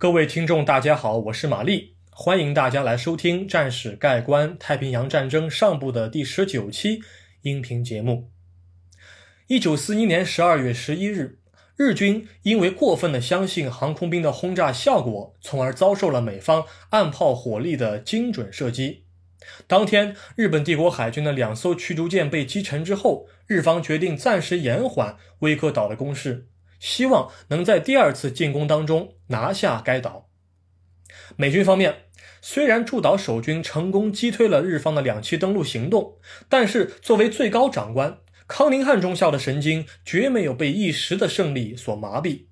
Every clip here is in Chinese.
各位听众，大家好，我是玛丽，欢迎大家来收听《战史概观：太平洋战争上部》的第十九期音频节目。一九四一年十二月十一日，日军因为过分的相信航空兵的轰炸效果，从而遭受了美方岸炮火力的精准射击。当天，日本帝国海军的两艘驱逐舰被击沉之后，日方决定暂时延缓威克岛的攻势。希望能在第二次进攻当中拿下该岛。美军方面虽然驻岛守军成功击退了日方的两栖登陆行动，但是作为最高长官，康宁汉中校的神经绝没有被一时的胜利所麻痹。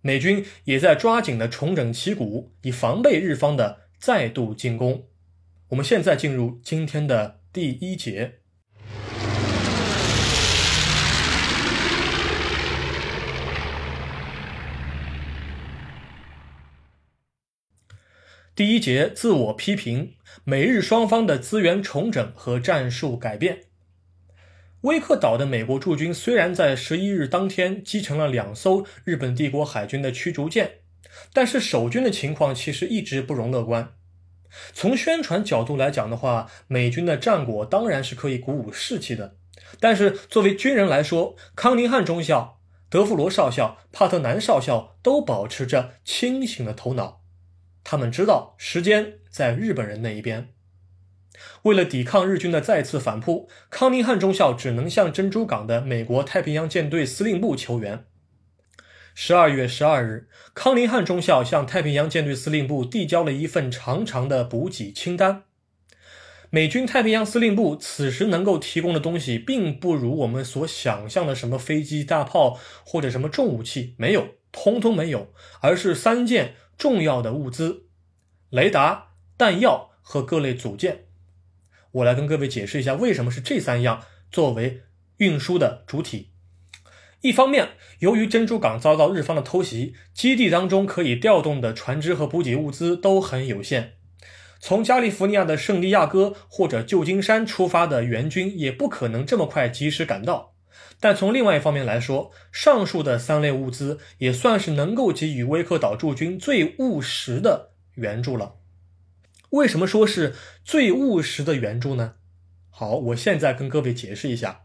美军也在抓紧的重整旗鼓，以防备日方的再度进攻。我们现在进入今天的第一节。第一节自我批评，美日双方的资源重整和战术改变。威克岛的美国驻军虽然在十一日当天击沉了两艘日本帝国海军的驱逐舰，但是守军的情况其实一直不容乐观。从宣传角度来讲的话，美军的战果当然是可以鼓舞士气的。但是作为军人来说，康宁汉中校、德弗罗少校、帕特南少校都保持着清醒的头脑。他们知道时间在日本人那一边。为了抵抗日军的再次反扑，康宁汉中校只能向珍珠港的美国太平洋舰队司令部求援。十二月十二日，康宁汉中校向太平洋舰队司令部递交了一份长长的补给清单。美军太平洋司令部此时能够提供的东西，并不如我们所想象的什么飞机、大炮或者什么重武器，没有，通通没有，而是三件。重要的物资、雷达、弹药和各类组件，我来跟各位解释一下，为什么是这三样作为运输的主体。一方面，由于珍珠港遭到日方的偷袭，基地当中可以调动的船只和补给物资都很有限。从加利福尼亚的圣地亚哥或者旧金山出发的援军也不可能这么快及时赶到。但从另外一方面来说，上述的三类物资也算是能够给予威克岛驻军最务实的援助了。为什么说是最务实的援助呢？好，我现在跟各位解释一下。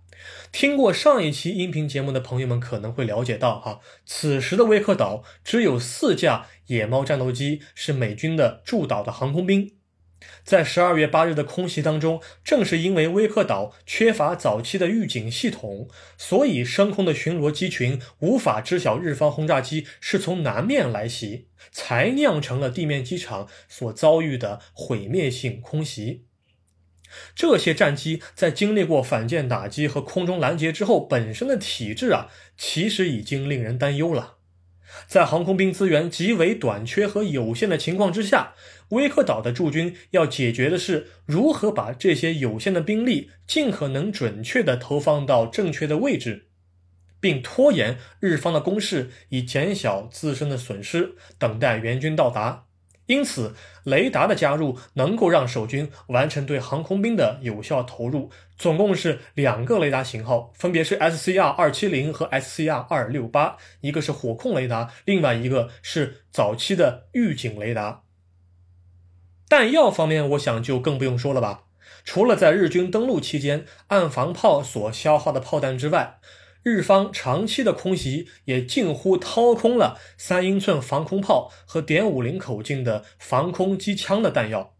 听过上一期音频节目的朋友们可能会了解到，哈，此时的威克岛只有四架野猫战斗机是美军的驻岛的航空兵。在十二月八日的空袭当中，正是因为威克岛缺乏早期的预警系统，所以升空的巡逻机群无法知晓日方轰炸机是从南面来袭，才酿成了地面机场所遭遇的毁灭性空袭。这些战机在经历过反舰打击和空中拦截之后，本身的体质啊，其实已经令人担忧了。在航空兵资源极为短缺和有限的情况之下，威克岛的驻军要解决的是如何把这些有限的兵力尽可能准确地投放到正确的位置，并拖延日方的攻势，以减小自身的损失，等待援军到达。因此，雷达的加入能够让守军完成对航空兵的有效投入。总共是两个雷达型号，分别是 SCR 二七零和 SCR 二六八，一个是火控雷达，另外一个是早期的预警雷达。弹药方面，我想就更不用说了吧。除了在日军登陆期间岸防炮所消耗的炮弹之外，日方长期的空袭也近乎掏空了三英寸防空炮和点五零口径的防空机枪的弹药。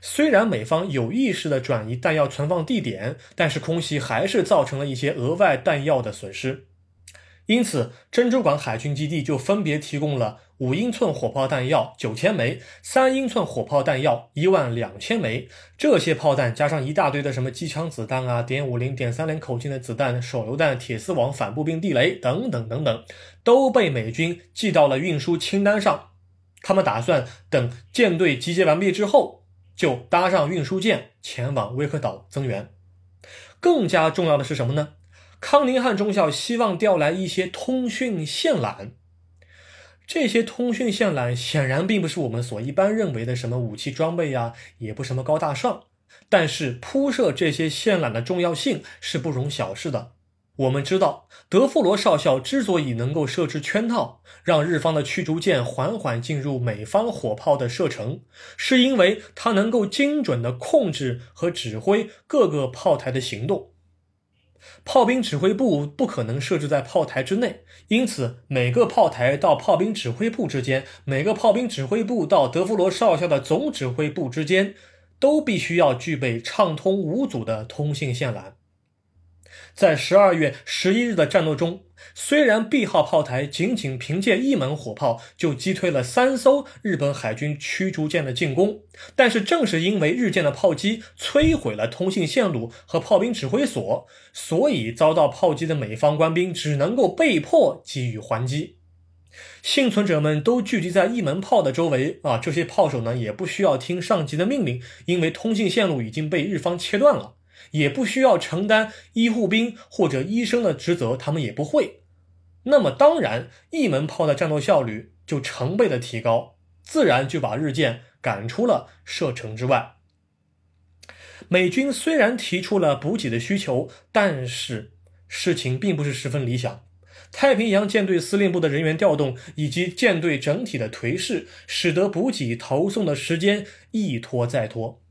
虽然美方有意识地转移弹药存放地点，但是空袭还是造成了一些额外弹药的损失。因此，珍珠港海军基地就分别提供了五英寸火炮弹药九千枚，三英寸火炮弹药一万两千枚。这些炮弹加上一大堆的什么机枪子弹啊、点五零、点三零口径的子弹、手榴弹、铁丝网、反步兵地雷等等等等，都被美军记到了运输清单上。他们打算等舰队集结完毕之后，就搭上运输舰前往威克岛增援。更加重要的是什么呢？康宁汉中校希望调来一些通讯线缆，这些通讯线缆显然并不是我们所一般认为的什么武器装备呀，也不什么高大上。但是铺设这些线缆的重要性是不容小视的。我们知道，德富罗少校之所以能够设置圈套，让日方的驱逐舰缓缓进入美方火炮的射程，是因为他能够精准地控制和指挥各个炮台的行动。炮兵指挥部不可能设置在炮台之内，因此每个炮台到炮兵指挥部之间，每个炮兵指挥部到德弗罗少校的总指挥部之间，都必须要具备畅通无阻的通信线缆。在十二月十一日的战斗中，虽然 B 号炮台仅仅凭借一门火炮就击退了三艘日本海军驱逐舰的进攻，但是正是因为日舰的炮击摧毁了通信线路和炮兵指挥所，所以遭到炮击的美方官兵只能够被迫给予还击。幸存者们都聚集在一门炮的周围啊，这些炮手呢也不需要听上级的命令，因为通信线路已经被日方切断了。也不需要承担医护兵或者医生的职责，他们也不会。那么，当然，一门炮的战斗效率就成倍的提高，自然就把日舰赶出了射程之外。美军虽然提出了补给的需求，但是事情并不是十分理想。太平洋舰队司令部的人员调动以及舰队整体的颓势，使得补给投送的时间一拖再拖。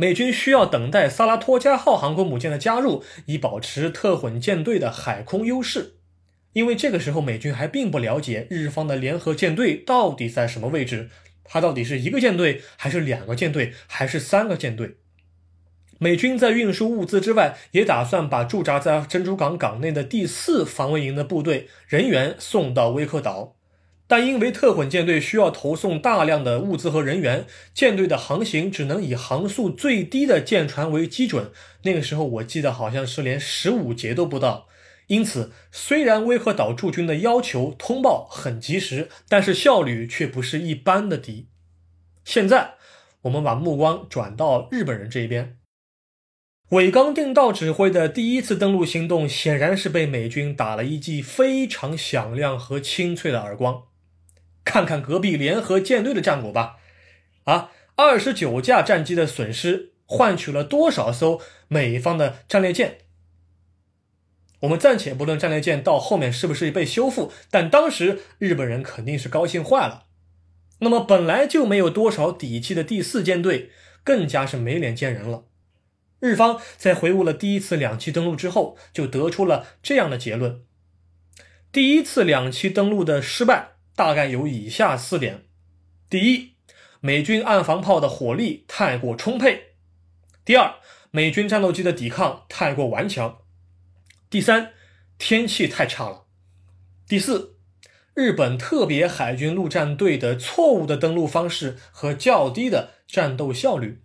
美军需要等待萨拉托加号航空母舰的加入，以保持特混舰队的海空优势。因为这个时候美军还并不了解日方的联合舰队到底在什么位置，它到底是一个舰队，还是两个舰队，还是三个舰队？美军在运输物资之外，也打算把驻扎在珍珠港港内的第四防卫营的部队人员送到威克岛。但因为特混舰队需要投送大量的物资和人员，舰队的航行只能以航速最低的舰船为基准。那个时候我记得好像是连十五节都不到。因此，虽然威克岛驻军的要求通报很及时，但是效率却不是一般的低。现在，我们把目光转到日本人这一边。尾冈定道指挥的第一次登陆行动，显然是被美军打了一记非常响亮和清脆的耳光。看看隔壁联合舰队的战果吧，啊，二十九架战机的损失换取了多少艘美方的战列舰？我们暂且不论战列舰到后面是不是被修复，但当时日本人肯定是高兴坏了。那么本来就没有多少底气的第四舰队，更加是没脸见人了。日方在回顾了第一次两栖登陆之后，就得出了这样的结论：第一次两栖登陆的失败。大概有以下四点：第一，美军岸防炮的火力太过充沛；第二，美军战斗机的抵抗太过顽强；第三，天气太差了；第四，日本特别海军陆战队的错误的登陆方式和较低的战斗效率。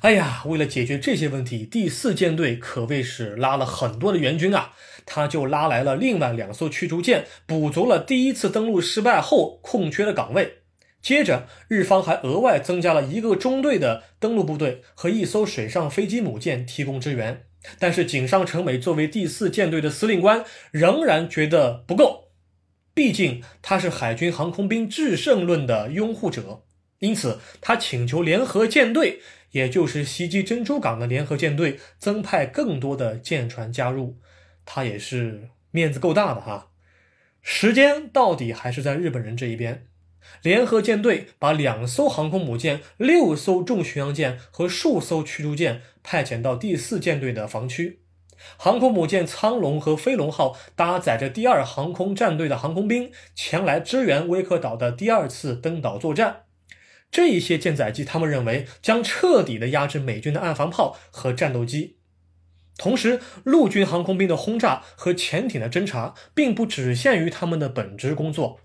哎呀，为了解决这些问题，第四舰队可谓是拉了很多的援军啊！他就拉来了另外两艘驱逐舰，补足了第一次登陆失败后空缺的岗位。接着，日方还额外增加了一个中队的登陆部队和一艘水上飞机母舰提供支援。但是，井上成美作为第四舰队的司令官，仍然觉得不够，毕竟他是海军航空兵制胜论的拥护者，因此他请求联合舰队。也就是袭击珍珠港的联合舰队增派更多的舰船加入，他也是面子够大的哈。时间到底还是在日本人这一边。联合舰队把两艘航空母舰、六艘重巡洋舰和数艘驱逐舰派遣到第四舰队的防区。航空母舰苍龙和飞龙号搭载着第二航空战队的航空兵前来支援威克岛的第二次登岛作战。这一些舰载机，他们认为将彻底的压制美军的岸防炮和战斗机。同时，陆军航空兵的轰炸和潜艇的侦察，并不只限于他们的本职工作。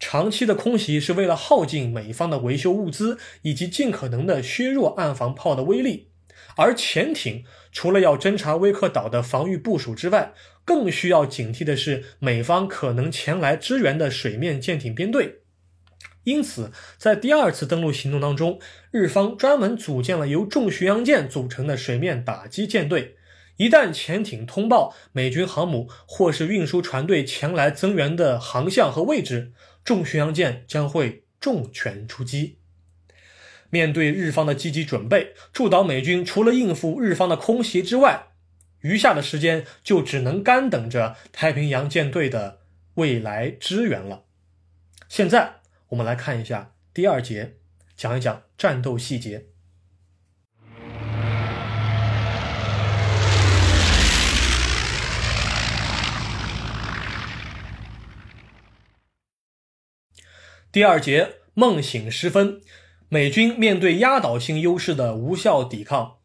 长期的空袭是为了耗尽美方的维修物资，以及尽可能的削弱岸防炮的威力。而潜艇除了要侦察威克岛的防御部署之外，更需要警惕的是美方可能前来支援的水面舰艇编队。因此，在第二次登陆行动当中，日方专门组建了由重巡洋舰组成的水面打击舰队。一旦潜艇通报美军航母或是运输船队前来增援的航向和位置，重巡洋舰将会重拳出击。面对日方的积极准备，驻岛美军除了应付日方的空袭之外，余下的时间就只能干等着太平洋舰队的未来支援了。现在我们来看一下第二节，讲一讲战斗细节。第二节梦醒时分，美军面对压倒性优势的无效抵抗。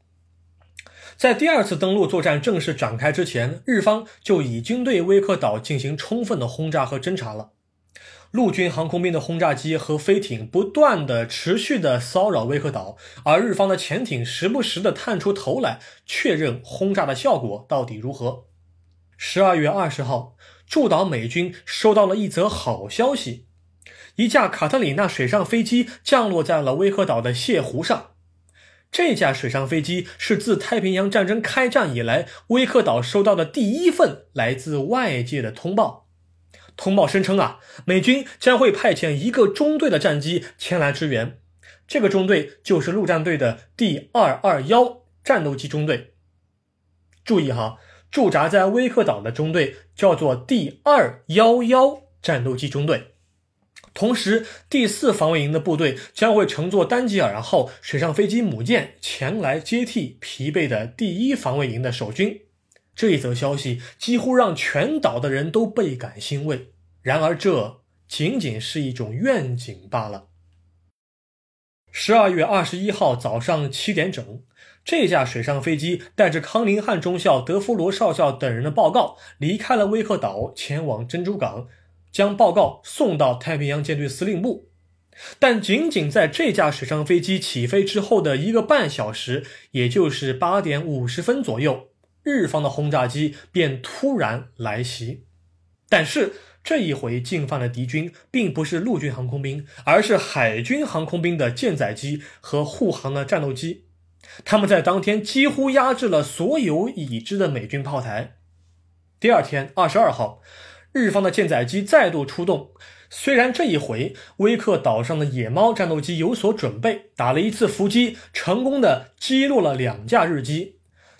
在第二次登陆作战正式展开之前，日方就已经对威克岛进行充分的轰炸和侦察了。陆军航空兵的轰炸机和飞艇不断的、持续的骚扰威克岛，而日方的潜艇时不时的探出头来，确认轰炸的效果到底如何。十二月二十号，驻岛美军收到了一则好消息。一架卡特里娜水上飞机降落在了威克岛的泻湖上。这架水上飞机是自太平洋战争开战以来，威克岛收到的第一份来自外界的通报。通报声称啊，美军将会派遣一个中队的战机前来支援。这个中队就是陆战队的第二二幺战斗机中队。注意哈，驻扎在威克岛的中队叫做第二幺幺战斗机中队。同时，第四防卫营的部队将会乘坐丹吉尔号水上飞机母舰前来接替疲惫的第一防卫营的守军。这一则消息几乎让全岛的人都倍感欣慰。然而，这仅仅是一种愿景罢了。十二月二十一号早上七点整，这架水上飞机带着康宁汉中校、德弗罗少校等人的报告，离开了威克岛，前往珍珠港。将报告送到太平洋舰队司令部，但仅仅在这架水上飞机起飞之后的一个半小时，也就是八点五十分左右，日方的轰炸机便突然来袭。但是这一回进犯的敌军并不是陆军航空兵，而是海军航空兵的舰载机和护航的战斗机。他们在当天几乎压制了所有已知的美军炮台。第二天，二十二号。日方的舰载机再度出动，虽然这一回威克岛上的野猫战斗机有所准备，打了一次伏击，成功的击落了两架日机，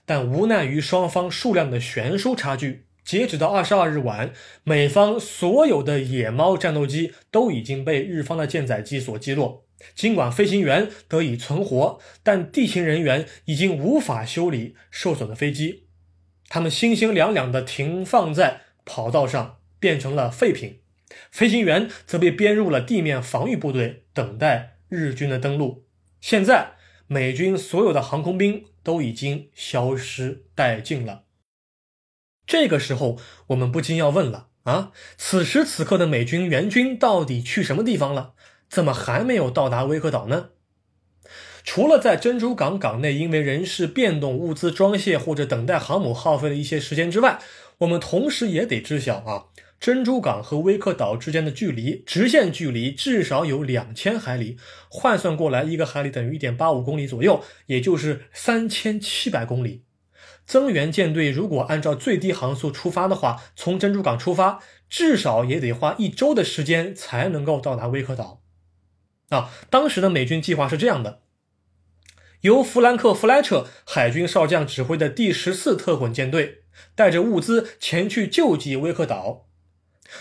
但无奈于双方数量的悬殊差距，截止到二十二日晚，美方所有的野猫战斗机都已经被日方的舰载机所击落。尽管飞行员得以存活，但地勤人员已经无法修理受损的飞机，他们星星两两的停放在跑道上。变成了废品，飞行员则被编入了地面防御部队，等待日军的登陆。现在，美军所有的航空兵都已经消失殆尽了。这个时候，我们不禁要问了：啊，此时此刻的美军援军到底去什么地方了？怎么还没有到达威克岛呢？除了在珍珠港港内因为人事变动、物资装卸或者等待航母耗费了一些时间之外，我们同时也得知晓啊。珍珠港和威克岛之间的距离，直线距离至少有两千海里，换算过来，一个海里等于一点八五公里左右，也就是三千七百公里。增援舰队如果按照最低航速出发的话，从珍珠港出发，至少也得花一周的时间才能够到达威克岛。啊，当时的美军计划是这样的：由弗兰克·弗莱彻海军少将指挥的第十四特混舰队，带着物资前去救济威克岛。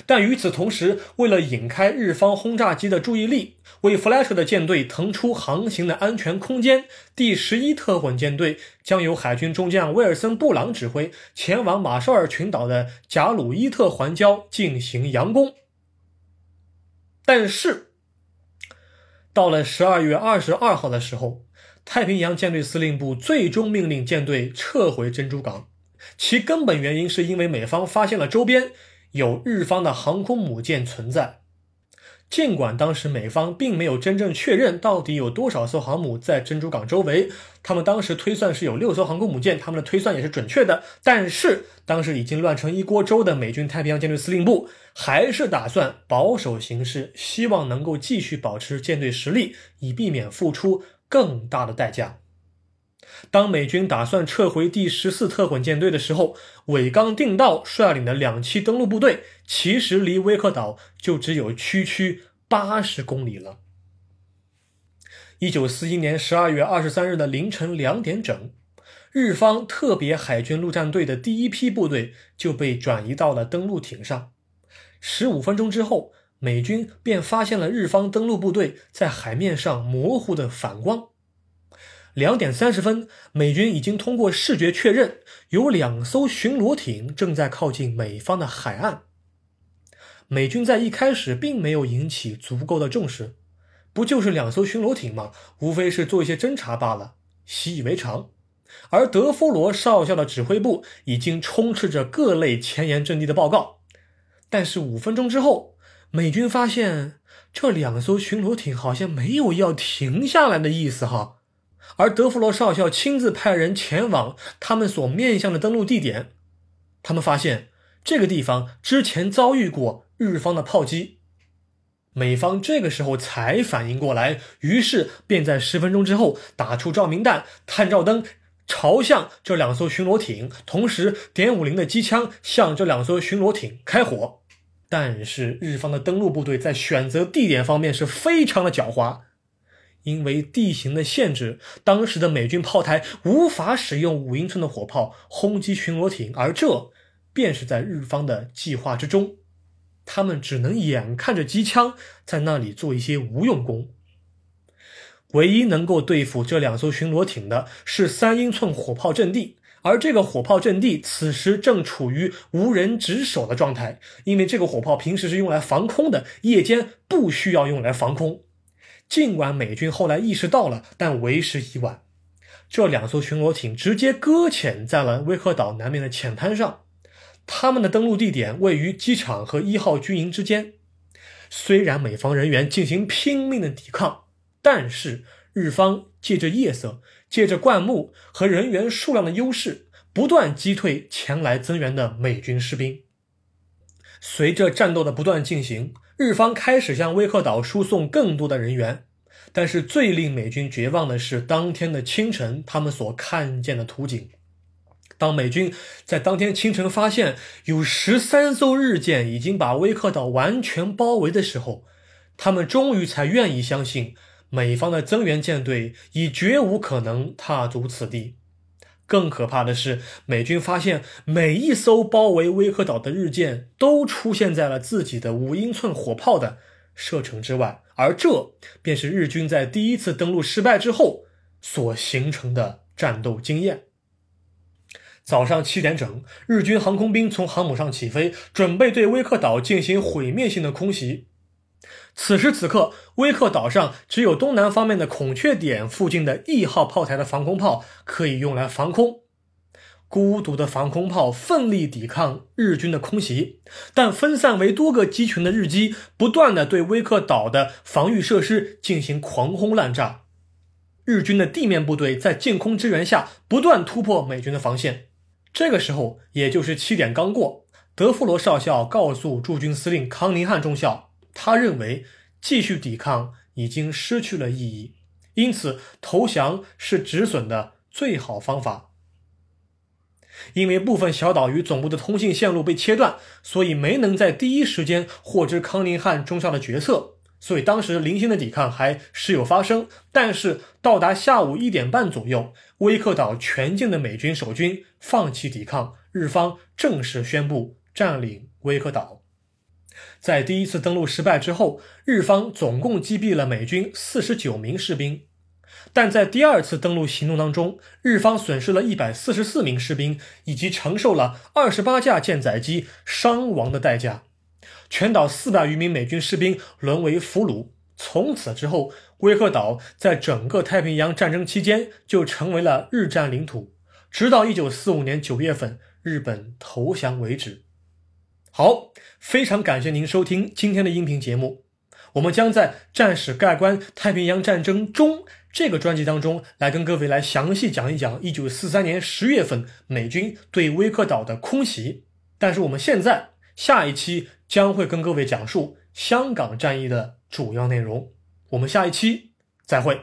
但与此同时，为了引开日方轰炸机的注意力，为弗莱彻的舰队腾出航行的安全空间，第十一特混舰队将由海军中将威尔森·布朗指挥，前往马绍尔群岛的贾鲁伊特环礁进行佯攻。但是，到了十二月二十二号的时候，太平洋舰队司令部最终命令舰队撤回珍珠港，其根本原因是因为美方发现了周边。有日方的航空母舰存在，尽管当时美方并没有真正确认到底有多少艘航母在珍珠港周围，他们当时推算是有六艘航空母舰，他们的推算也是准确的。但是当时已经乱成一锅粥的美军太平洋舰队司令部，还是打算保守行事，希望能够继续保持舰队实力，以避免付出更大的代价。当美军打算撤回第十四特混舰队的时候，尾冈定道率领的两栖登陆部队其实离威克岛就只有区区八十公里了。一九四一年十二月二十三日的凌晨两点整，日方特别海军陆战队的第一批部队就被转移到了登陆艇上。十五分钟之后，美军便发现了日方登陆部队在海面上模糊的反光。两点三十分，美军已经通过视觉确认，有两艘巡逻艇正在靠近美方的海岸。美军在一开始并没有引起足够的重视，不就是两艘巡逻艇吗？无非是做一些侦察罢了，习以为常。而德夫罗少校的指挥部已经充斥着各类前沿阵地的报告。但是五分钟之后，美军发现这两艘巡逻艇好像没有要停下来的意思哈。而德弗罗少校亲自派人前往他们所面向的登陆地点，他们发现这个地方之前遭遇过日方的炮击，美方这个时候才反应过来，于是便在十分钟之后打出照明弹、探照灯，朝向这两艘巡逻艇，同时点五零的机枪向这两艘巡逻艇开火。但是日方的登陆部队在选择地点方面是非常的狡猾。因为地形的限制，当时的美军炮台无法使用五英寸的火炮轰击巡逻艇，而这便是在日方的计划之中。他们只能眼看着机枪在那里做一些无用功。唯一能够对付这两艘巡逻艇的是三英寸火炮阵地，而这个火炮阵地此时正处于无人值守的状态，因为这个火炮平时是用来防空的，夜间不需要用来防空。尽管美军后来意识到了，但为时已晚。这两艘巡逻艇直接搁浅在了威克岛南面的浅滩上，他们的登陆地点位于机场和一号军营之间。虽然美方人员进行拼命的抵抗，但是日方借着夜色、借着灌木和人员数量的优势，不断击退前来增援的美军士兵。随着战斗的不断进行。日方开始向威克岛输送更多的人员，但是最令美军绝望的是当天的清晨，他们所看见的图景。当美军在当天清晨发现有十三艘日舰已经把威克岛完全包围的时候，他们终于才愿意相信美方的增援舰队已绝无可能踏足此地。更可怕的是，美军发现每一艘包围威克岛的日舰都出现在了自己的五英寸火炮的射程之外，而这便是日军在第一次登陆失败之后所形成的战斗经验。早上七点整，日军航空兵从航母上起飞，准备对威克岛进行毁灭性的空袭。此时此刻，威克岛上只有东南方面的孔雀点附近的 E 号炮台的防空炮可以用来防空。孤独的防空炮奋力抵抗日军的空袭，但分散为多个机群的日机不断的对威克岛的防御设施进行狂轰滥炸。日军的地面部队在近空支援下不断突破美军的防线。这个时候，也就是七点刚过，德弗罗少校告诉驻军司令康宁汉中校。他认为继续抵抗已经失去了意义，因此投降是止损的最好方法。因为部分小岛与总部的通信线路被切断，所以没能在第一时间获知康宁汉中校的决策。所以当时零星的抵抗还时有发生。但是到达下午一点半左右，威克岛全境的美军守军放弃抵抗，日方正式宣布占领威克岛。在第一次登陆失败之后，日方总共击毙了美军四十九名士兵，但在第二次登陆行动当中，日方损失了一百四十四名士兵，以及承受了二十八架舰载机伤亡的代价。全岛四百余名美军士兵沦为俘虏。从此之后，威克岛在整个太平洋战争期间就成为了日占领土，直到一九四五年九月份日本投降为止。好，非常感谢您收听今天的音频节目。我们将在《战史概观：太平洋战争中》这个专辑当中来跟各位来详细讲一讲1943年10月份美军对威克岛的空袭。但是我们现在下一期将会跟各位讲述香港战役的主要内容。我们下一期再会。